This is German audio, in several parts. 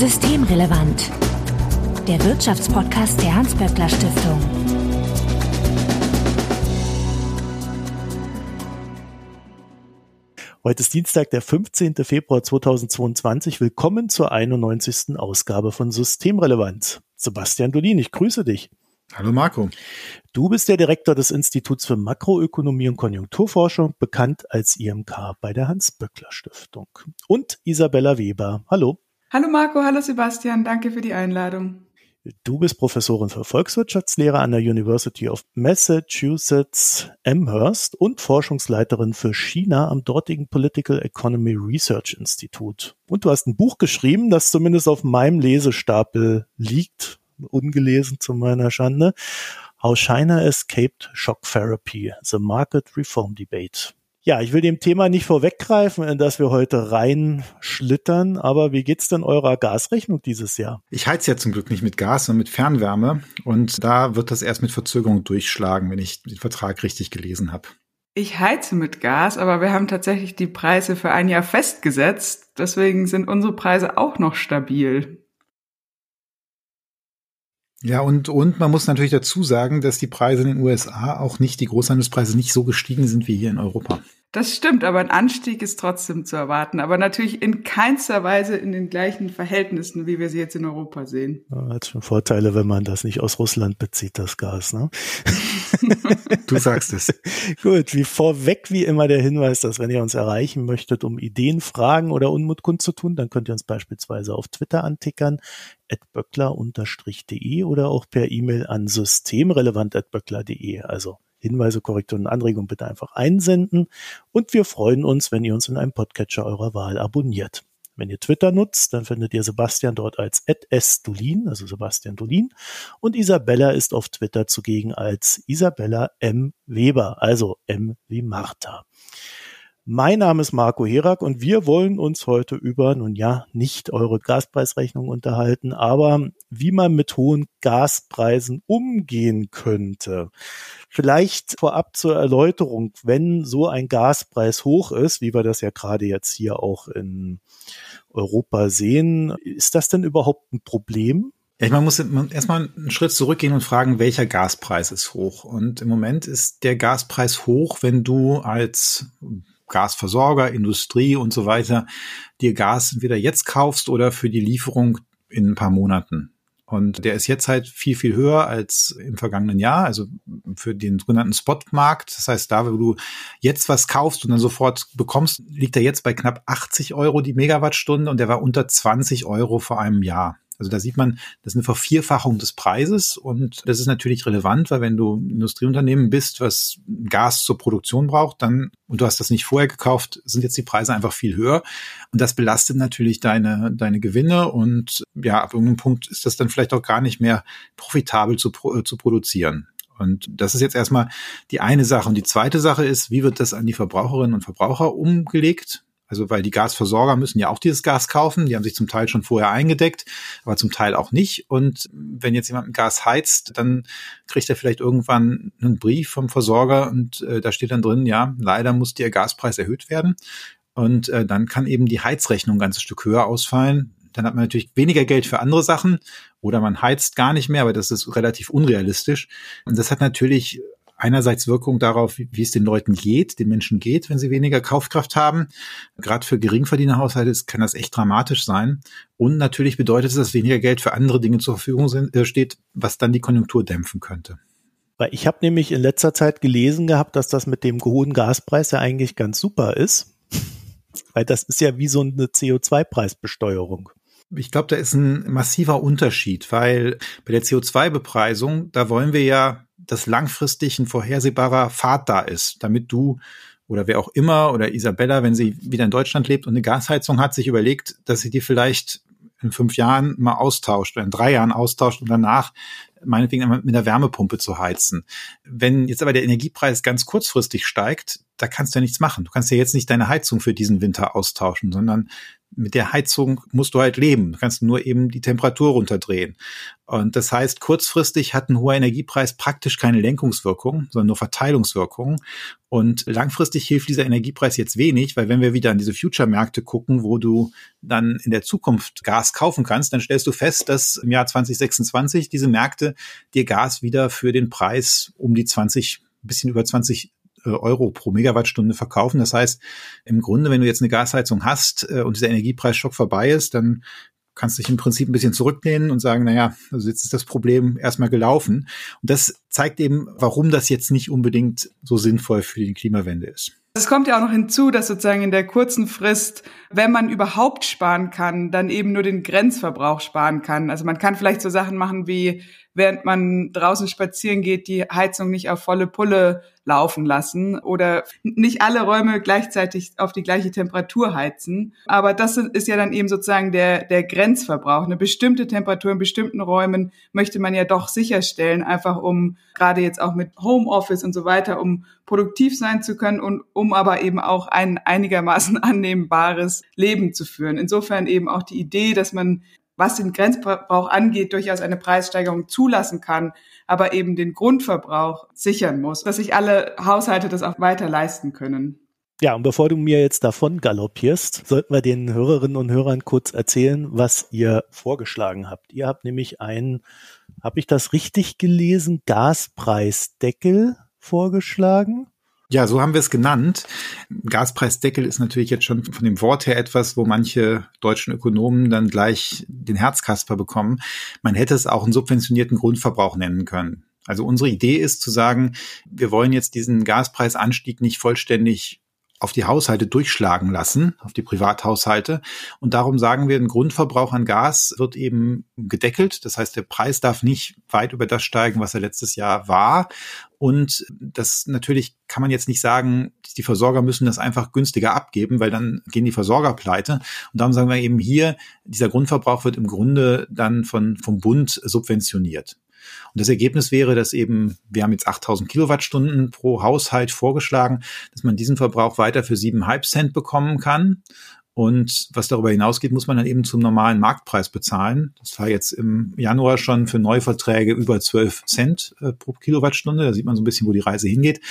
Systemrelevant. Der Wirtschaftspodcast der Hans-Böckler Stiftung. Heute ist Dienstag, der 15. Februar 2022. Willkommen zur 91. Ausgabe von Systemrelevant. Sebastian Dolin, ich grüße dich. Hallo Marco. Du bist der Direktor des Instituts für Makroökonomie und Konjunkturforschung, bekannt als IMK bei der Hans-Böckler Stiftung. Und Isabella Weber. Hallo. Hallo Marco, hallo Sebastian, danke für die Einladung. Du bist Professorin für Volkswirtschaftslehre an der University of Massachusetts Amherst und Forschungsleiterin für China am dortigen Political Economy Research Institute. Und du hast ein Buch geschrieben, das zumindest auf meinem Lesestapel liegt, ungelesen zu meiner Schande. How China Escaped Shock Therapy, The Market Reform Debate. Ja, ich will dem Thema nicht vorweggreifen, in das wir heute reinschlittern, aber wie geht's denn eurer Gasrechnung dieses Jahr? Ich heize ja zum Glück nicht mit Gas, sondern mit Fernwärme und da wird das erst mit Verzögerung durchschlagen, wenn ich den Vertrag richtig gelesen habe. Ich heize mit Gas, aber wir haben tatsächlich die Preise für ein Jahr festgesetzt, deswegen sind unsere Preise auch noch stabil. Ja, und, und man muss natürlich dazu sagen, dass die Preise in den USA auch nicht, die Großhandelspreise nicht so gestiegen sind wie hier in Europa. Das stimmt, aber ein Anstieg ist trotzdem zu erwarten, aber natürlich in keinster Weise in den gleichen Verhältnissen, wie wir sie jetzt in Europa sehen. Ja, hat schon Vorteile, wenn man das nicht aus Russland bezieht, das Gas, ne? du sagst es. Gut, wie vorweg wie immer der Hinweis, dass wenn ihr uns erreichen möchtet, um Ideen, Fragen oder Unmut kundzutun, dann könnt ihr uns beispielsweise auf Twitter antickern, böckler-de oder auch per E-Mail an systemrelevant.böckler.de. Also Hinweise, Korrekturen und Anregungen bitte einfach einsenden. Und wir freuen uns, wenn ihr uns in einem Podcatcher eurer Wahl abonniert. Wenn ihr Twitter nutzt, dann findet ihr Sebastian dort als @sdolin, also Sebastian Dolin, und Isabella ist auf Twitter zugegen als Isabella M. Weber, also M wie Martha. Mein Name ist Marco Herak und wir wollen uns heute über, nun ja, nicht eure Gaspreisrechnung unterhalten, aber wie man mit hohen Gaspreisen umgehen könnte. Vielleicht vorab zur Erläuterung, wenn so ein Gaspreis hoch ist, wie wir das ja gerade jetzt hier auch in Europa sehen, ist das denn überhaupt ein Problem? Ja, man muss erstmal einen Schritt zurückgehen und fragen, welcher Gaspreis ist hoch? Und im Moment ist der Gaspreis hoch, wenn du als Gasversorger, Industrie und so weiter dir Gas entweder jetzt kaufst oder für die Lieferung in ein paar Monaten. Und der ist jetzt halt viel, viel höher als im vergangenen Jahr, also für den sogenannten Spotmarkt. Das heißt, da, wo du jetzt was kaufst und dann sofort bekommst, liegt er jetzt bei knapp 80 Euro die Megawattstunde und der war unter 20 Euro vor einem Jahr. Also da sieht man, das ist eine Vervierfachung des Preises und das ist natürlich relevant, weil wenn du Industrieunternehmen bist, was Gas zur Produktion braucht, dann und du hast das nicht vorher gekauft, sind jetzt die Preise einfach viel höher und das belastet natürlich deine deine Gewinne und ja, ab irgendeinem Punkt ist das dann vielleicht auch gar nicht mehr profitabel zu, zu produzieren. Und das ist jetzt erstmal die eine Sache. Und die zweite Sache ist, wie wird das an die Verbraucherinnen und Verbraucher umgelegt? Also weil die Gasversorger müssen ja auch dieses Gas kaufen. Die haben sich zum Teil schon vorher eingedeckt, aber zum Teil auch nicht. Und wenn jetzt jemand Gas heizt, dann kriegt er vielleicht irgendwann einen Brief vom Versorger und äh, da steht dann drin, ja, leider muss der Gaspreis erhöht werden. Und äh, dann kann eben die Heizrechnung ein ganzes Stück höher ausfallen. Dann hat man natürlich weniger Geld für andere Sachen oder man heizt gar nicht mehr, aber das ist relativ unrealistisch. Und das hat natürlich einerseits Wirkung darauf, wie es den Leuten geht, den Menschen geht, wenn sie weniger Kaufkraft haben. Gerade für Geringverdienerhaushalte kann das echt dramatisch sein. Und natürlich bedeutet es, dass weniger Geld für andere Dinge zur Verfügung sind, äh, steht, was dann die Konjunktur dämpfen könnte. Weil ich habe nämlich in letzter Zeit gelesen gehabt, dass das mit dem hohen Gaspreis ja eigentlich ganz super ist. Weil das ist ja wie so eine CO2-Preisbesteuerung. Ich glaube, da ist ein massiver Unterschied, weil bei der CO2-Bepreisung, da wollen wir ja dass langfristig ein vorhersehbarer Pfad da ist, damit du oder wer auch immer oder Isabella, wenn sie wieder in Deutschland lebt und eine Gasheizung hat, sich überlegt, dass sie die vielleicht in fünf Jahren mal austauscht oder in drei Jahren austauscht und danach meinetwegen mit einer Wärmepumpe zu heizen. Wenn jetzt aber der Energiepreis ganz kurzfristig steigt, da kannst du ja nichts machen. Du kannst ja jetzt nicht deine Heizung für diesen Winter austauschen, sondern mit der Heizung musst du halt leben. Du kannst nur eben die Temperatur runterdrehen. Und das heißt, kurzfristig hat ein hoher Energiepreis praktisch keine Lenkungswirkung, sondern nur Verteilungswirkung. Und langfristig hilft dieser Energiepreis jetzt wenig, weil wenn wir wieder an diese Future-Märkte gucken, wo du dann in der Zukunft Gas kaufen kannst, dann stellst du fest, dass im Jahr 2026 diese Märkte dir Gas wieder für den Preis um die 20, ein bisschen über 20 äh, Euro pro Megawattstunde verkaufen. Das heißt, im Grunde, wenn du jetzt eine Gasheizung hast äh, und dieser Energiepreisschock vorbei ist, dann kannst du dich im Prinzip ein bisschen zurücklehnen und sagen, naja, also jetzt ist das Problem erstmal gelaufen. Und das zeigt eben, warum das jetzt nicht unbedingt so sinnvoll für die Klimawende ist. Es kommt ja auch noch hinzu, dass sozusagen in der kurzen Frist, wenn man überhaupt sparen kann, dann eben nur den Grenzverbrauch sparen kann. Also man kann vielleicht so Sachen machen wie während man draußen spazieren geht, die Heizung nicht auf volle Pulle laufen lassen oder nicht alle Räume gleichzeitig auf die gleiche Temperatur heizen. Aber das ist ja dann eben sozusagen der, der Grenzverbrauch. Eine bestimmte Temperatur in bestimmten Räumen möchte man ja doch sicherstellen, einfach um gerade jetzt auch mit Homeoffice und so weiter, um produktiv sein zu können und um aber eben auch ein einigermaßen annehmbares Leben zu führen. Insofern eben auch die Idee, dass man was den Grenzverbrauch angeht, durchaus eine Preissteigerung zulassen kann, aber eben den Grundverbrauch sichern muss, dass sich alle Haushalte das auch weiter leisten können. Ja, und bevor du mir jetzt davon galoppierst, sollten wir den Hörerinnen und Hörern kurz erzählen, was ihr vorgeschlagen habt. Ihr habt nämlich einen, habe ich das richtig gelesen, Gaspreisdeckel vorgeschlagen. Ja, so haben wir es genannt. Gaspreisdeckel ist natürlich jetzt schon von dem Wort her etwas, wo manche deutschen Ökonomen dann gleich den Herzkasper bekommen. Man hätte es auch einen subventionierten Grundverbrauch nennen können. Also unsere Idee ist zu sagen, wir wollen jetzt diesen Gaspreisanstieg nicht vollständig auf die Haushalte durchschlagen lassen, auf die Privathaushalte. Und darum sagen wir, ein Grundverbrauch an Gas wird eben gedeckelt. Das heißt, der Preis darf nicht weit über das steigen, was er letztes Jahr war. Und das natürlich kann man jetzt nicht sagen, die Versorger müssen das einfach günstiger abgeben, weil dann gehen die Versorger pleite. Und darum sagen wir eben hier, dieser Grundverbrauch wird im Grunde dann von, vom Bund subventioniert. Und das Ergebnis wäre, dass eben, wir haben jetzt 8000 Kilowattstunden pro Haushalt vorgeschlagen, dass man diesen Verbrauch weiter für 7,5 Cent bekommen kann. Und was darüber hinausgeht, muss man dann eben zum normalen Marktpreis bezahlen. Das war jetzt im Januar schon für Neuverträge über 12 Cent äh, pro Kilowattstunde. Da sieht man so ein bisschen, wo die Reise hingeht.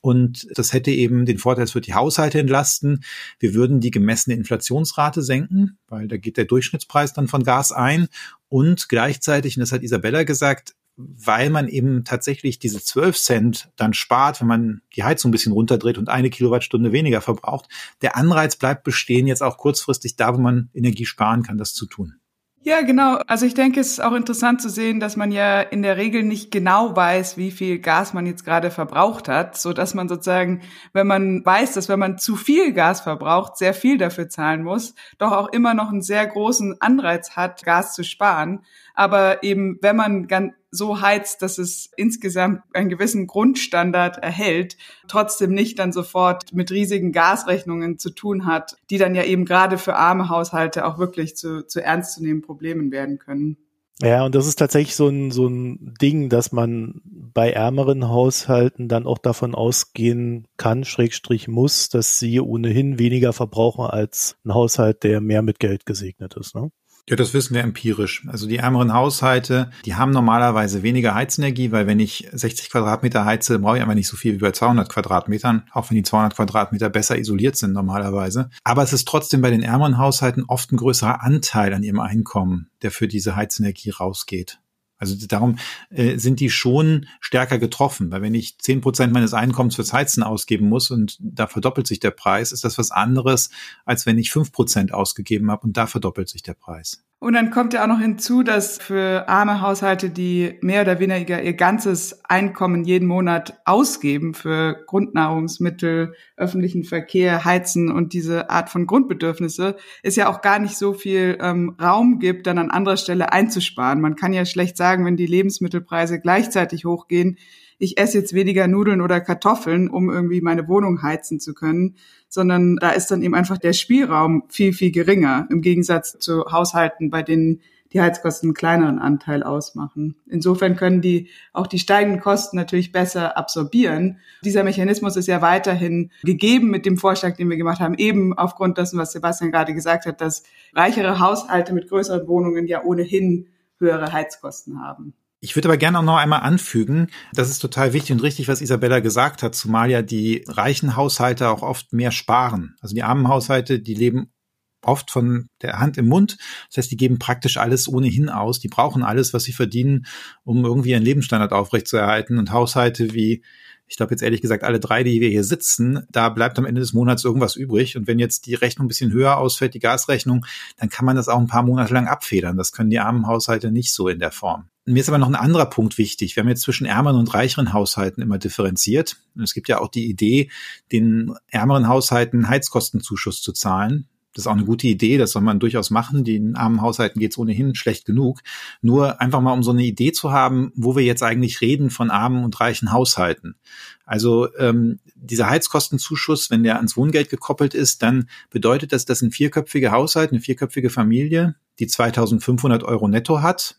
Und das hätte eben den Vorteil, es wird die Haushalte entlasten. Wir würden die gemessene Inflationsrate senken, weil da geht der Durchschnittspreis dann von Gas ein. Und gleichzeitig, und das hat Isabella gesagt, weil man eben tatsächlich diese 12 Cent dann spart, wenn man die Heizung ein bisschen runterdreht und eine Kilowattstunde weniger verbraucht. Der Anreiz bleibt bestehen, jetzt auch kurzfristig da, wo man Energie sparen kann, das zu tun. Ja, genau. Also ich denke, es ist auch interessant zu sehen, dass man ja in der Regel nicht genau weiß, wie viel Gas man jetzt gerade verbraucht hat, so dass man sozusagen, wenn man weiß, dass wenn man zu viel Gas verbraucht, sehr viel dafür zahlen muss, doch auch immer noch einen sehr großen Anreiz hat, Gas zu sparen. Aber eben, wenn man ganz so heizt, dass es insgesamt einen gewissen Grundstandard erhält, trotzdem nicht dann sofort mit riesigen Gasrechnungen zu tun hat, die dann ja eben gerade für arme Haushalte auch wirklich zu, zu ernstzunehmenden Problemen werden können. Ja, und das ist tatsächlich so ein, so ein Ding, dass man bei ärmeren Haushalten dann auch davon ausgehen kann, Schrägstrich muss, dass sie ohnehin weniger verbrauchen als ein Haushalt, der mehr mit Geld gesegnet ist. Ne? Ja, das wissen wir empirisch. Also die ärmeren Haushalte, die haben normalerweise weniger Heizenergie, weil wenn ich 60 Quadratmeter heize, brauche ich einfach nicht so viel wie bei 200 Quadratmetern, auch wenn die 200 Quadratmeter besser isoliert sind normalerweise. Aber es ist trotzdem bei den ärmeren Haushalten oft ein größerer Anteil an ihrem Einkommen, der für diese Heizenergie rausgeht. Also darum äh, sind die schon stärker getroffen, weil wenn ich zehn Prozent meines Einkommens fürs Heizen ausgeben muss und da verdoppelt sich der Preis, ist das was anderes, als wenn ich fünf Prozent ausgegeben habe und da verdoppelt sich der Preis. Und dann kommt ja auch noch hinzu, dass für arme Haushalte, die mehr oder weniger ihr ganzes Einkommen jeden Monat ausgeben für Grundnahrungsmittel, öffentlichen Verkehr, Heizen und diese Art von Grundbedürfnisse, es ja auch gar nicht so viel ähm, Raum gibt, dann an anderer Stelle einzusparen. Man kann ja schlecht sagen, wenn die Lebensmittelpreise gleichzeitig hochgehen, ich esse jetzt weniger Nudeln oder Kartoffeln, um irgendwie meine Wohnung heizen zu können, sondern da ist dann eben einfach der Spielraum viel, viel geringer im Gegensatz zu Haushalten, bei denen die Heizkosten einen kleineren Anteil ausmachen. Insofern können die auch die steigenden Kosten natürlich besser absorbieren. Dieser Mechanismus ist ja weiterhin gegeben mit dem Vorschlag, den wir gemacht haben, eben aufgrund dessen, was Sebastian gerade gesagt hat, dass reichere Haushalte mit größeren Wohnungen ja ohnehin höhere Heizkosten haben. Ich würde aber gerne auch noch einmal anfügen, das ist total wichtig und richtig, was Isabella gesagt hat, zumal ja die reichen Haushalte auch oft mehr sparen. Also die armen Haushalte, die leben oft von der Hand im Mund. Das heißt, die geben praktisch alles ohnehin aus. Die brauchen alles, was sie verdienen, um irgendwie ihren Lebensstandard aufrechtzuerhalten. Und Haushalte wie, ich glaube jetzt ehrlich gesagt, alle drei, die wir hier sitzen, da bleibt am Ende des Monats irgendwas übrig. Und wenn jetzt die Rechnung ein bisschen höher ausfällt, die Gasrechnung, dann kann man das auch ein paar Monate lang abfedern. Das können die armen Haushalte nicht so in der Form. Mir ist aber noch ein anderer Punkt wichtig. Wir haben jetzt zwischen ärmeren und reicheren Haushalten immer differenziert. Es gibt ja auch die Idee, den ärmeren Haushalten Heizkostenzuschuss zu zahlen. Das ist auch eine gute Idee, das soll man durchaus machen. Den armen Haushalten geht es ohnehin schlecht genug. Nur einfach mal, um so eine Idee zu haben, wo wir jetzt eigentlich reden von armen und reichen Haushalten. Also ähm, dieser Heizkostenzuschuss, wenn der ans Wohngeld gekoppelt ist, dann bedeutet das, dass ein vierköpfiger Haushalt, eine vierköpfige Familie, die 2500 Euro netto hat,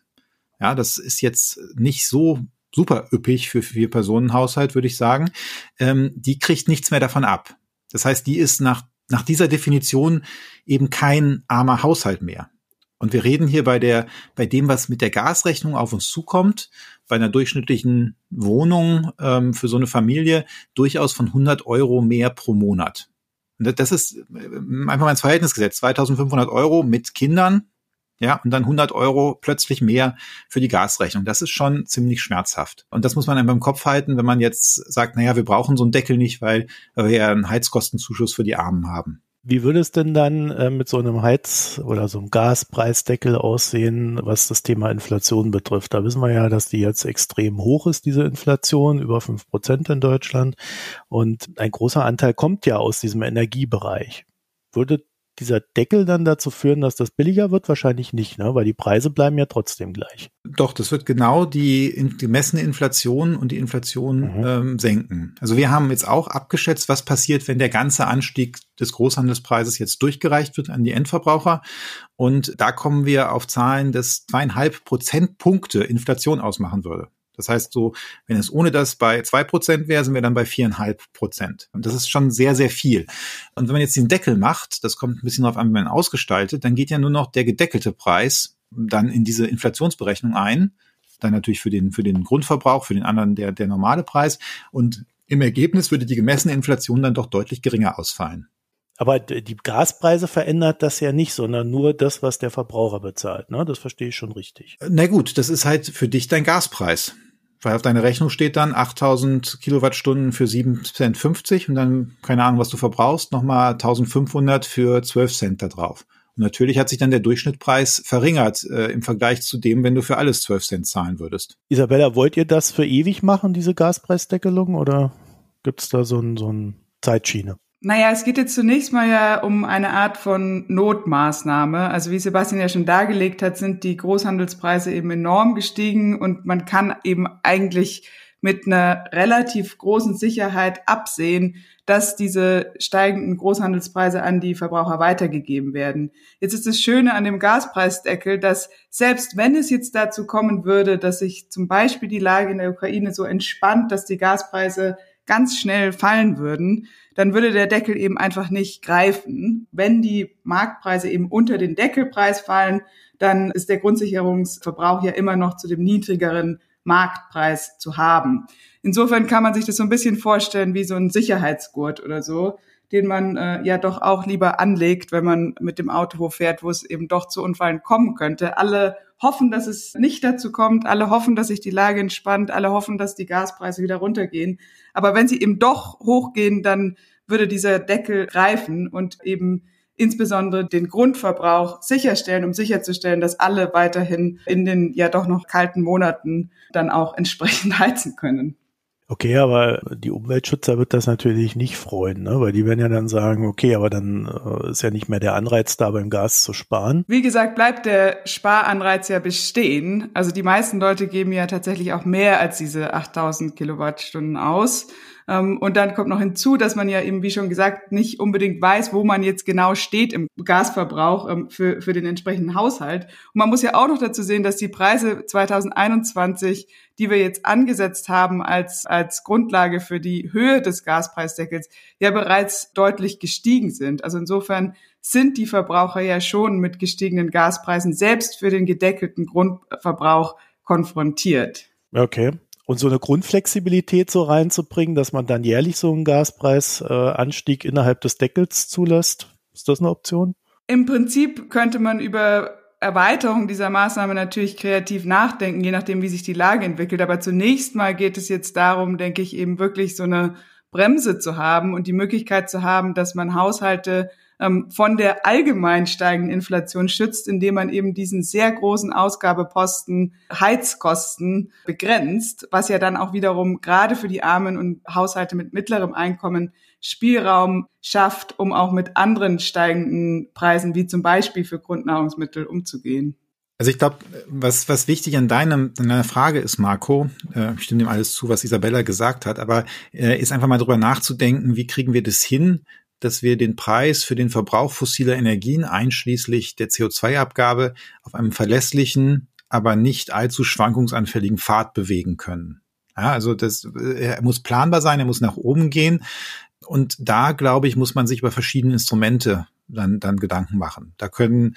ja, das ist jetzt nicht so super üppig für vier Personen Haushalt, würde ich sagen. Ähm, die kriegt nichts mehr davon ab. Das heißt, die ist nach, nach dieser Definition eben kein armer Haushalt mehr. Und wir reden hier bei der, bei dem, was mit der Gasrechnung auf uns zukommt, bei einer durchschnittlichen Wohnung ähm, für so eine Familie durchaus von 100 Euro mehr pro Monat. Und das ist äh, einfach mal ins Verhältnis gesetzt. 2500 Euro mit Kindern, ja, und dann 100 Euro plötzlich mehr für die Gasrechnung. Das ist schon ziemlich schmerzhaft. Und das muss man einem im Kopf halten, wenn man jetzt sagt, naja, wir brauchen so einen Deckel nicht, weil wir ja einen Heizkostenzuschuss für die Armen haben. Wie würde es denn dann äh, mit so einem Heiz- oder so einem Gaspreisdeckel aussehen, was das Thema Inflation betrifft? Da wissen wir ja, dass die jetzt extrem hoch ist, diese Inflation, über fünf Prozent in Deutschland. Und ein großer Anteil kommt ja aus diesem Energiebereich. Würde dieser Deckel dann dazu führen, dass das billiger wird? Wahrscheinlich nicht, ne? weil die Preise bleiben ja trotzdem gleich. Doch, das wird genau die gemessene Inflation und die Inflation mhm. ähm, senken. Also wir haben jetzt auch abgeschätzt, was passiert, wenn der ganze Anstieg des Großhandelspreises jetzt durchgereicht wird an die Endverbraucher. Und da kommen wir auf Zahlen, dass zweieinhalb Prozentpunkte Inflation ausmachen würde. Das heißt, so, wenn es ohne das bei zwei Prozent wäre, sind wir dann bei viereinhalb Prozent. Und das ist schon sehr, sehr viel. Und wenn man jetzt den Deckel macht, das kommt ein bisschen darauf an, wie man ausgestaltet, dann geht ja nur noch der gedeckelte Preis dann in diese Inflationsberechnung ein. Dann natürlich für den, für den Grundverbrauch, für den anderen der, der normale Preis. Und im Ergebnis würde die gemessene Inflation dann doch deutlich geringer ausfallen. Aber die Gaspreise verändert das ja nicht, sondern nur das, was der Verbraucher bezahlt. Ne? Das verstehe ich schon richtig. Na gut, das ist halt für dich dein Gaspreis. Weil auf deiner Rechnung steht dann 8000 Kilowattstunden für 7 Cent 50 und dann, keine Ahnung, was du verbrauchst, nochmal 1500 für 12 Cent da drauf. Und natürlich hat sich dann der Durchschnittpreis verringert äh, im Vergleich zu dem, wenn du für alles 12 Cent zahlen würdest. Isabella, wollt ihr das für ewig machen, diese Gaspreisdeckelung, oder gibt's da so ein, so ein Zeitschiene? Naja, es geht jetzt zunächst mal ja um eine Art von Notmaßnahme. Also wie Sebastian ja schon dargelegt hat, sind die Großhandelspreise eben enorm gestiegen und man kann eben eigentlich mit einer relativ großen Sicherheit absehen, dass diese steigenden Großhandelspreise an die Verbraucher weitergegeben werden. Jetzt ist das Schöne an dem Gaspreisdeckel, dass selbst wenn es jetzt dazu kommen würde, dass sich zum Beispiel die Lage in der Ukraine so entspannt, dass die Gaspreise ganz schnell fallen würden, dann würde der Deckel eben einfach nicht greifen. Wenn die Marktpreise eben unter den Deckelpreis fallen, dann ist der Grundsicherungsverbrauch ja immer noch zu dem niedrigeren Marktpreis zu haben. Insofern kann man sich das so ein bisschen vorstellen wie so ein Sicherheitsgurt oder so, den man äh, ja doch auch lieber anlegt, wenn man mit dem Auto fährt, wo es eben doch zu Unfallen kommen könnte. Alle hoffen, dass es nicht dazu kommt, alle hoffen, dass sich die Lage entspannt, alle hoffen, dass die Gaspreise wieder runtergehen. Aber wenn sie eben doch hochgehen, dann würde dieser Deckel greifen und eben insbesondere den Grundverbrauch sicherstellen, um sicherzustellen, dass alle weiterhin in den ja doch noch kalten Monaten dann auch entsprechend heizen können. Okay, aber die Umweltschützer wird das natürlich nicht freuen, ne? weil die werden ja dann sagen, okay, aber dann äh, ist ja nicht mehr der Anreiz da, beim Gas zu sparen. Wie gesagt, bleibt der Sparanreiz ja bestehen. Also die meisten Leute geben ja tatsächlich auch mehr als diese 8000 Kilowattstunden aus. Ähm, und dann kommt noch hinzu, dass man ja eben, wie schon gesagt, nicht unbedingt weiß, wo man jetzt genau steht im Gasverbrauch ähm, für, für den entsprechenden Haushalt. Und man muss ja auch noch dazu sehen, dass die Preise 2021, die wir jetzt angesetzt haben als, als Grundlage für die Höhe des Gaspreisdeckels, ja bereits deutlich gestiegen sind. Also insofern sind die Verbraucher ja schon mit gestiegenen Gaspreisen selbst für den gedeckelten Grundverbrauch konfrontiert. Okay. Und so eine Grundflexibilität so reinzubringen, dass man dann jährlich so einen Gaspreisanstieg äh, innerhalb des Deckels zulässt, ist das eine Option? Im Prinzip könnte man über Erweiterung dieser Maßnahme natürlich kreativ nachdenken, je nachdem, wie sich die Lage entwickelt. Aber zunächst mal geht es jetzt darum, denke ich, eben wirklich so eine Bremse zu haben und die Möglichkeit zu haben, dass man Haushalte ähm, von der allgemein steigenden Inflation schützt, indem man eben diesen sehr großen Ausgabeposten Heizkosten begrenzt, was ja dann auch wiederum gerade für die Armen und Haushalte mit mittlerem Einkommen Spielraum schafft, um auch mit anderen steigenden Preisen, wie zum Beispiel für Grundnahrungsmittel, umzugehen. Also ich glaube, was, was wichtig an, deinem, an deiner Frage ist, Marco, äh, ich stimme dem alles zu, was Isabella gesagt hat, aber äh, ist einfach mal drüber nachzudenken, wie kriegen wir das hin, dass wir den Preis für den Verbrauch fossiler Energien einschließlich der CO2-Abgabe auf einem verlässlichen, aber nicht allzu schwankungsanfälligen Pfad bewegen können. Ja, also das er muss planbar sein, er muss nach oben gehen. Und da, glaube ich, muss man sich über verschiedene Instrumente dann, dann Gedanken machen. Da können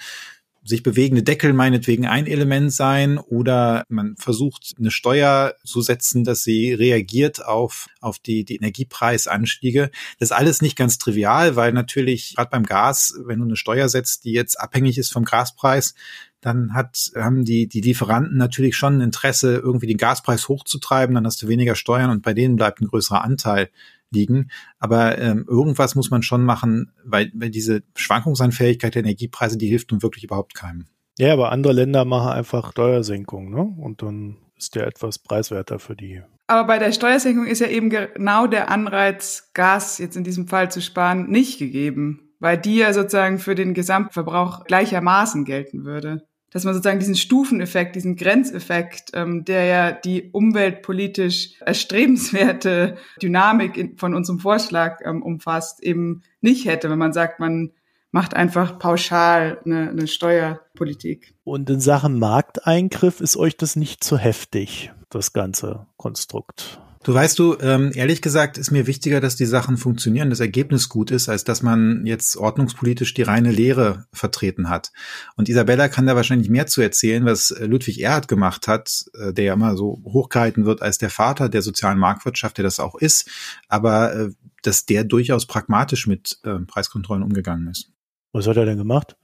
sich bewegende Deckel meinetwegen ein Element sein oder man versucht eine Steuer zu setzen, dass sie reagiert auf, auf die, die Energiepreisanstiege. Das ist alles nicht ganz trivial, weil natürlich gerade beim Gas, wenn du eine Steuer setzt, die jetzt abhängig ist vom Gaspreis, dann hat, haben die, die Lieferanten natürlich schon ein Interesse, irgendwie den Gaspreis hochzutreiben, dann hast du weniger Steuern und bei denen bleibt ein größerer Anteil liegen. Aber ähm, irgendwas muss man schon machen, weil, weil diese Schwankungsanfähigkeit der Energiepreise, die hilft nun wirklich überhaupt keinem. Ja, aber andere Länder machen einfach Steuersenkungen, ne? Und dann ist der etwas preiswerter für die. Aber bei der Steuersenkung ist ja eben genau der Anreiz, Gas jetzt in diesem Fall zu sparen, nicht gegeben, weil die ja sozusagen für den Gesamtverbrauch gleichermaßen gelten würde dass man sozusagen diesen Stufeneffekt, diesen Grenzeffekt, ähm, der ja die umweltpolitisch erstrebenswerte Dynamik in, von unserem Vorschlag ähm, umfasst, eben nicht hätte, wenn man sagt, man macht einfach pauschal eine, eine Steuerpolitik. Und in Sachen Markteingriff ist euch das nicht zu heftig, das ganze Konstrukt? Du weißt du, ähm, ehrlich gesagt ist mir wichtiger, dass die Sachen funktionieren, das Ergebnis gut ist, als dass man jetzt ordnungspolitisch die reine Lehre vertreten hat. Und Isabella kann da wahrscheinlich mehr zu erzählen, was Ludwig Erhard gemacht hat, äh, der ja immer so hochgehalten wird als der Vater der sozialen Marktwirtschaft, der das auch ist, aber äh, dass der durchaus pragmatisch mit äh, Preiskontrollen umgegangen ist. Was hat er denn gemacht?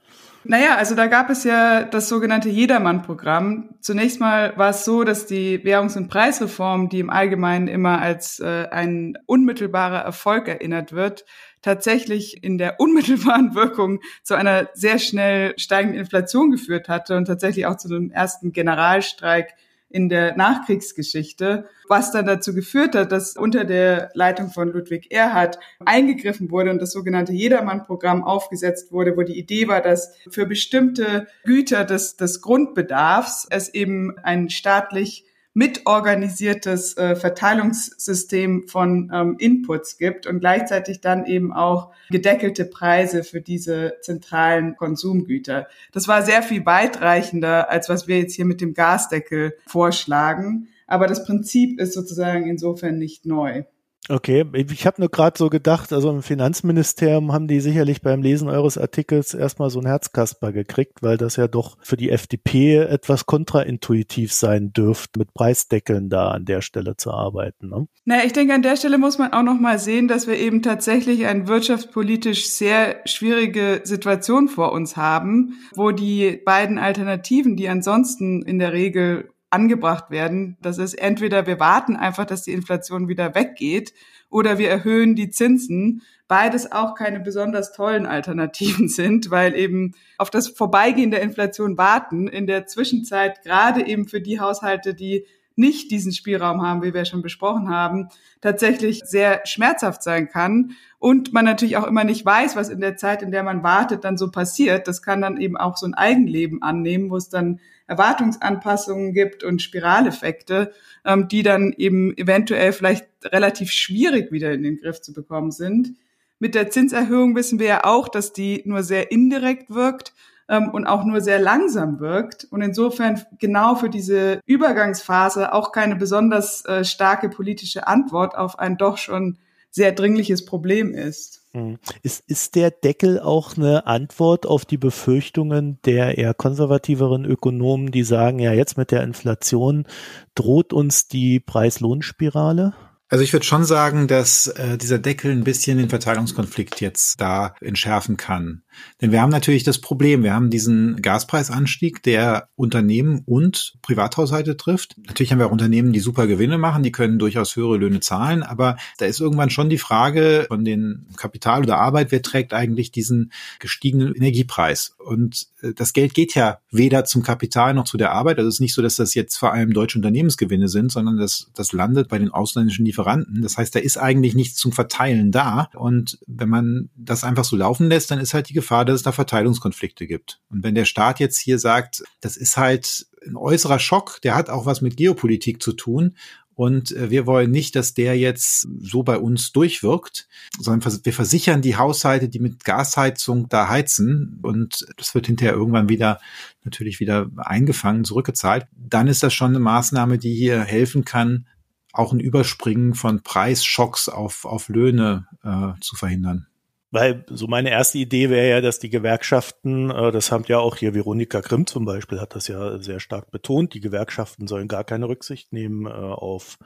Naja, also da gab es ja das sogenannte Jedermann-Programm. Zunächst mal war es so, dass die Währungs- und Preisreform, die im Allgemeinen immer als äh, ein unmittelbarer Erfolg erinnert wird, tatsächlich in der unmittelbaren Wirkung zu einer sehr schnell steigenden Inflation geführt hatte und tatsächlich auch zu einem ersten Generalstreik in der Nachkriegsgeschichte, was dann dazu geführt hat, dass unter der Leitung von Ludwig Erhard eingegriffen wurde und das sogenannte Jedermann-Programm aufgesetzt wurde, wo die Idee war, dass für bestimmte Güter des, des Grundbedarfs es eben ein staatlich mitorganisiertes äh, Verteilungssystem von ähm, Inputs gibt und gleichzeitig dann eben auch gedeckelte Preise für diese zentralen Konsumgüter. Das war sehr viel weitreichender, als was wir jetzt hier mit dem Gasdeckel vorschlagen. Aber das Prinzip ist sozusagen insofern nicht neu. Okay, ich habe nur gerade so gedacht, also im Finanzministerium haben die sicherlich beim Lesen eures Artikels erstmal so ein Herzkasper gekriegt, weil das ja doch für die FDP etwas kontraintuitiv sein dürfte, mit Preisdeckeln da an der Stelle zu arbeiten. Ne? Naja, ich denke, an der Stelle muss man auch noch mal sehen, dass wir eben tatsächlich eine wirtschaftspolitisch sehr schwierige Situation vor uns haben, wo die beiden Alternativen, die ansonsten in der Regel angebracht werden. Das ist entweder wir warten einfach, dass die Inflation wieder weggeht oder wir erhöhen die Zinsen. Beides auch keine besonders tollen Alternativen sind, weil eben auf das Vorbeigehen der Inflation warten in der Zwischenzeit gerade eben für die Haushalte, die nicht diesen Spielraum haben, wie wir schon besprochen haben, tatsächlich sehr schmerzhaft sein kann. Und man natürlich auch immer nicht weiß, was in der Zeit, in der man wartet, dann so passiert. Das kann dann eben auch so ein Eigenleben annehmen, wo es dann Erwartungsanpassungen gibt und Spiraleffekte, ähm, die dann eben eventuell vielleicht relativ schwierig wieder in den Griff zu bekommen sind. Mit der Zinserhöhung wissen wir ja auch, dass die nur sehr indirekt wirkt ähm, und auch nur sehr langsam wirkt und insofern genau für diese Übergangsphase auch keine besonders äh, starke politische Antwort auf ein doch schon sehr dringliches Problem ist. Hm. Ist, ist der Deckel auch eine Antwort auf die Befürchtungen der eher konservativeren Ökonomen, die sagen, ja, jetzt mit der Inflation droht uns die Preis-Lohn-Spirale? Also ich würde schon sagen, dass äh, dieser Deckel ein bisschen den Verteilungskonflikt jetzt da entschärfen kann. Denn wir haben natürlich das Problem, wir haben diesen Gaspreisanstieg, der Unternehmen und Privathaushalte trifft. Natürlich haben wir auch Unternehmen, die super Gewinne machen, die können durchaus höhere Löhne zahlen, aber da ist irgendwann schon die Frage von den Kapital oder Arbeit, wer trägt eigentlich diesen gestiegenen Energiepreis? Und äh, das Geld geht ja weder zum Kapital noch zu der Arbeit. Also es ist nicht so, dass das jetzt vor allem deutsche Unternehmensgewinne sind, sondern das, das landet bei den ausländischen Lieferanten. Das heißt, da ist eigentlich nichts zum Verteilen da. Und wenn man das einfach so laufen lässt, dann ist halt die Gefahr, dass es da Verteilungskonflikte gibt. Und wenn der Staat jetzt hier sagt, das ist halt ein äußerer Schock, der hat auch was mit Geopolitik zu tun. Und äh, wir wollen nicht, dass der jetzt so bei uns durchwirkt, sondern wir versichern die Haushalte, die mit Gasheizung da heizen. Und das wird hinterher irgendwann wieder natürlich wieder eingefangen, zurückgezahlt. Dann ist das schon eine Maßnahme, die hier helfen kann, auch ein Überspringen von Preisschocks auf, auf Löhne äh, zu verhindern. Weil so meine erste Idee wäre ja, dass die Gewerkschaften, äh, das haben ja auch hier Veronika Grimm zum Beispiel, hat das ja sehr stark betont, die Gewerkschaften sollen gar keine Rücksicht nehmen äh, auf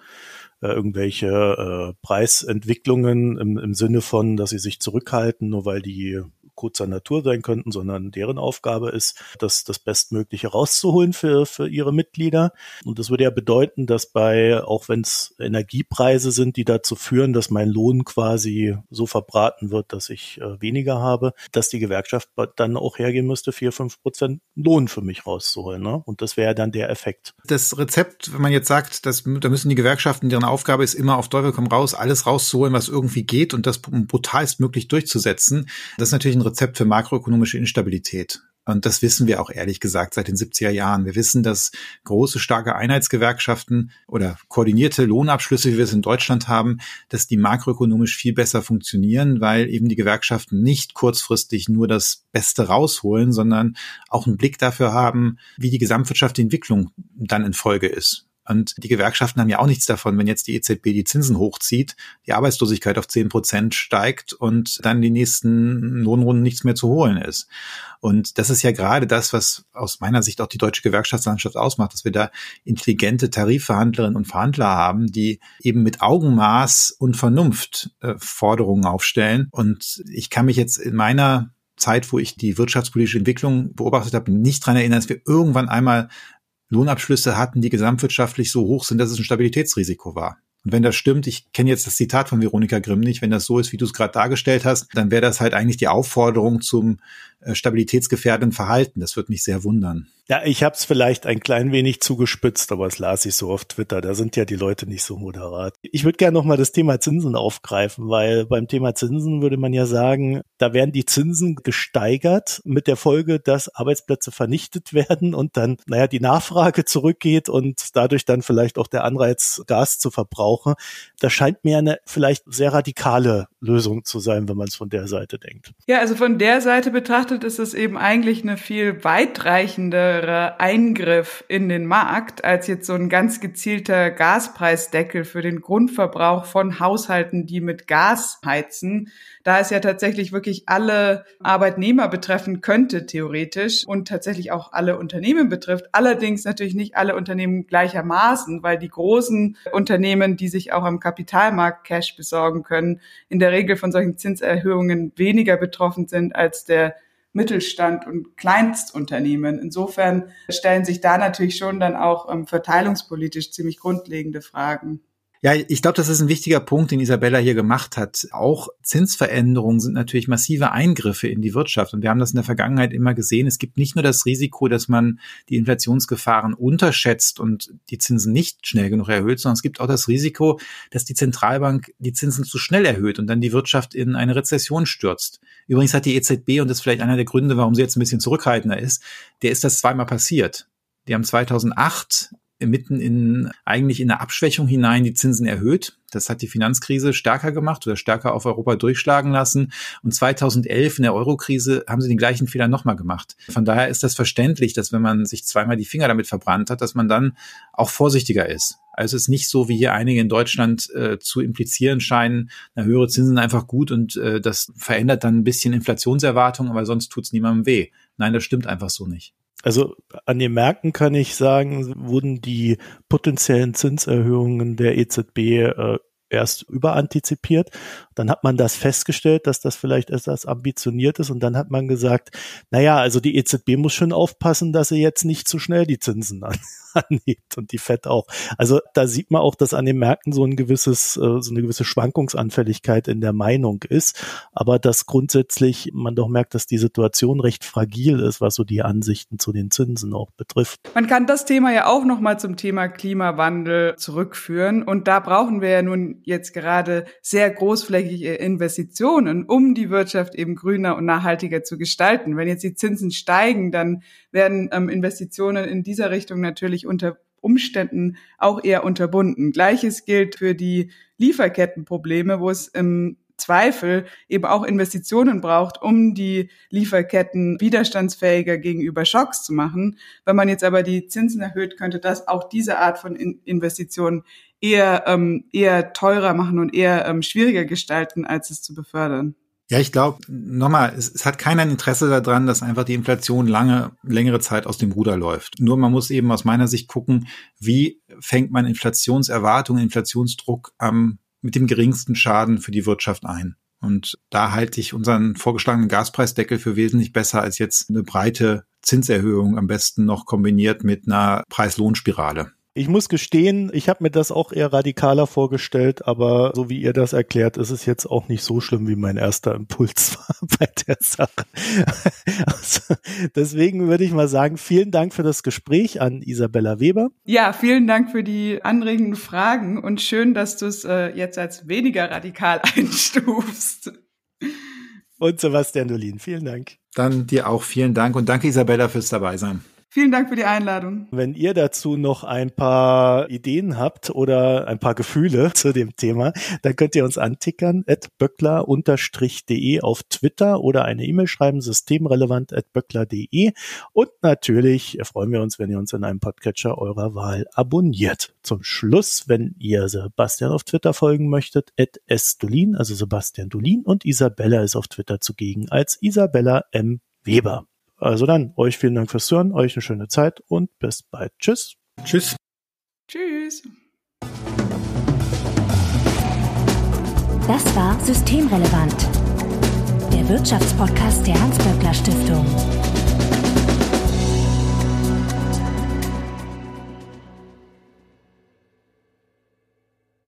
äh, irgendwelche Preisentwicklungen im, im Sinne von, dass sie sich zurückhalten, nur weil die kurzer Natur sein könnten, sondern deren Aufgabe ist, das, das Bestmögliche rauszuholen für, für ihre Mitglieder. Und das würde ja bedeuten, dass bei, auch wenn es Energiepreise sind, die dazu führen, dass mein Lohn quasi so verbraten wird, dass ich äh, weniger habe, dass die Gewerkschaft dann auch hergehen müsste, vier, fünf Prozent Lohn für mich rauszuholen. Ne? Und das wäre dann der Effekt. Das Rezept, wenn man jetzt sagt, dass, da müssen die Gewerkschaften, deren Aufgabe ist immer auf Teufel komm raus, alles rauszuholen, was irgendwie geht und das brutalst möglich durchzusetzen, das ist natürlich ein Rezept für makroökonomische Instabilität. Und das wissen wir auch ehrlich gesagt seit den 70er Jahren. Wir wissen, dass große, starke Einheitsgewerkschaften oder koordinierte Lohnabschlüsse, wie wir es in Deutschland haben, dass die makroökonomisch viel besser funktionieren, weil eben die Gewerkschaften nicht kurzfristig nur das Beste rausholen, sondern auch einen Blick dafür haben, wie die gesamtwirtschaftliche Entwicklung dann in Folge ist. Und die Gewerkschaften haben ja auch nichts davon, wenn jetzt die EZB die Zinsen hochzieht, die Arbeitslosigkeit auf zehn Prozent steigt und dann die nächsten Lohnrunden nichts mehr zu holen ist. Und das ist ja gerade das, was aus meiner Sicht auch die deutsche Gewerkschaftslandschaft ausmacht, dass wir da intelligente Tarifverhandlerinnen und Verhandler haben, die eben mit Augenmaß und Vernunft äh, Forderungen aufstellen. Und ich kann mich jetzt in meiner Zeit, wo ich die wirtschaftspolitische Entwicklung beobachtet habe, nicht dran erinnern, dass wir irgendwann einmal Lohnabschlüsse hatten, die gesamtwirtschaftlich so hoch sind, dass es ein Stabilitätsrisiko war. Und wenn das stimmt, ich kenne jetzt das Zitat von Veronika Grimm nicht, wenn das so ist, wie du es gerade dargestellt hast, dann wäre das halt eigentlich die Aufforderung zum stabilitätsgefährdenden Verhalten. Das würde mich sehr wundern. Ja, ich habe es vielleicht ein klein wenig zugespitzt, aber es las ich so auf Twitter. Da sind ja die Leute nicht so moderat. Ich würde gerne noch mal das Thema Zinsen aufgreifen, weil beim Thema Zinsen würde man ja sagen, da werden die Zinsen gesteigert mit der Folge, dass Arbeitsplätze vernichtet werden und dann, naja, die Nachfrage zurückgeht und dadurch dann vielleicht auch der Anreiz, Gas zu verbrauchen. Das scheint mir eine vielleicht sehr radikale Lösung zu sein, wenn man es von der Seite denkt. Ja, also von der Seite betrachtet ist es eben eigentlich eine viel weitreichendere Eingriff in den Markt als jetzt so ein ganz gezielter Gaspreisdeckel für den Grundverbrauch von Haushalten, die mit Gas heizen da es ja tatsächlich wirklich alle Arbeitnehmer betreffen könnte, theoretisch, und tatsächlich auch alle Unternehmen betrifft. Allerdings natürlich nicht alle Unternehmen gleichermaßen, weil die großen Unternehmen, die sich auch am Kapitalmarkt Cash besorgen können, in der Regel von solchen Zinserhöhungen weniger betroffen sind als der Mittelstand und Kleinstunternehmen. Insofern stellen sich da natürlich schon dann auch ähm, verteilungspolitisch ziemlich grundlegende Fragen. Ja, ich glaube, das ist ein wichtiger Punkt, den Isabella hier gemacht hat. Auch Zinsveränderungen sind natürlich massive Eingriffe in die Wirtschaft. Und wir haben das in der Vergangenheit immer gesehen. Es gibt nicht nur das Risiko, dass man die Inflationsgefahren unterschätzt und die Zinsen nicht schnell genug erhöht, sondern es gibt auch das Risiko, dass die Zentralbank die Zinsen zu schnell erhöht und dann die Wirtschaft in eine Rezession stürzt. Übrigens hat die EZB, und das ist vielleicht einer der Gründe, warum sie jetzt ein bisschen zurückhaltender ist, der ist das zweimal passiert. Die haben 2008 mitten in eigentlich in eine Abschwächung hinein die Zinsen erhöht. Das hat die Finanzkrise stärker gemacht oder stärker auf Europa durchschlagen lassen. Und 2011 in der Eurokrise haben sie den gleichen Fehler nochmal gemacht. Von daher ist das verständlich, dass wenn man sich zweimal die Finger damit verbrannt hat, dass man dann auch vorsichtiger ist. Also es ist nicht so, wie hier einige in Deutschland äh, zu implizieren scheinen, na, höhere Zinsen einfach gut und äh, das verändert dann ein bisschen Inflationserwartungen, aber sonst tut's niemandem weh. Nein, das stimmt einfach so nicht. Also an den Märkten kann ich sagen, wurden die potenziellen Zinserhöhungen der EZB äh, erst überantizipiert. Dann hat man das festgestellt, dass das vielleicht etwas ambitioniert ist und dann hat man gesagt, naja, also die EZB muss schon aufpassen, dass sie jetzt nicht zu schnell die Zinsen an, anhebt und die FED auch. Also da sieht man auch, dass an den Märkten so ein gewisses, äh, so eine gewisse Schwankungsanfälligkeit in der Meinung ist, aber dass grundsätzlich man doch merkt, dass die Situation recht fragil ist, was so die Ansichten zu den Zinsen auch betrifft. Man kann das Thema ja auch nochmal zum Thema Klimawandel zurückführen und da brauchen wir ja nun jetzt gerade sehr großflächige Investitionen, um die Wirtschaft eben grüner und nachhaltiger zu gestalten. Wenn jetzt die Zinsen steigen, dann werden ähm, Investitionen in dieser Richtung natürlich unter Umständen auch eher unterbunden. Gleiches gilt für die Lieferkettenprobleme, wo es im Zweifel eben auch Investitionen braucht, um die Lieferketten widerstandsfähiger gegenüber Schocks zu machen. Wenn man jetzt aber die Zinsen erhöht, könnte das auch diese Art von Investitionen eher, ähm, eher teurer machen und eher ähm, schwieriger gestalten, als es zu befördern. Ja, ich glaube, nochmal, es, es, hat keiner ein Interesse daran, dass einfach die Inflation lange, längere Zeit aus dem Ruder läuft. Nur man muss eben aus meiner Sicht gucken, wie fängt man Inflationserwartungen, Inflationsdruck am, mit dem geringsten Schaden für die Wirtschaft ein. Und da halte ich unseren vorgeschlagenen Gaspreisdeckel für wesentlich besser als jetzt eine breite Zinserhöhung, am besten noch kombiniert mit einer Preis-Lohn-Spirale. Ich muss gestehen, ich habe mir das auch eher radikaler vorgestellt, aber so wie ihr das erklärt, ist es jetzt auch nicht so schlimm, wie mein erster Impuls war bei der Sache. Also, deswegen würde ich mal sagen, vielen Dank für das Gespräch an Isabella Weber. Ja, vielen Dank für die anregenden Fragen und schön, dass du es äh, jetzt als weniger radikal einstufst. Und Sebastian Dolin, vielen Dank. Dann dir auch vielen Dank und danke Isabella fürs Dabeisein. Vielen Dank für die Einladung. Wenn ihr dazu noch ein paar Ideen habt oder ein paar Gefühle zu dem Thema, dann könnt ihr uns antickern at böckler-de auf Twitter oder eine E-Mail schreiben, systemrelevant at böckler.de. Und natürlich freuen wir uns, wenn ihr uns in einem Podcatcher eurer Wahl abonniert. Zum Schluss, wenn ihr Sebastian auf Twitter folgen möchtet, at sdolin, also Sebastian Dolin und Isabella ist auf Twitter zugegen als Isabella M. Weber. Also dann, euch vielen Dank fürs Hören, euch eine schöne Zeit und bis bald. Tschüss. Tschüss. Tschüss. Das war Systemrelevant, der Wirtschaftspodcast der Hans-Böckler Stiftung.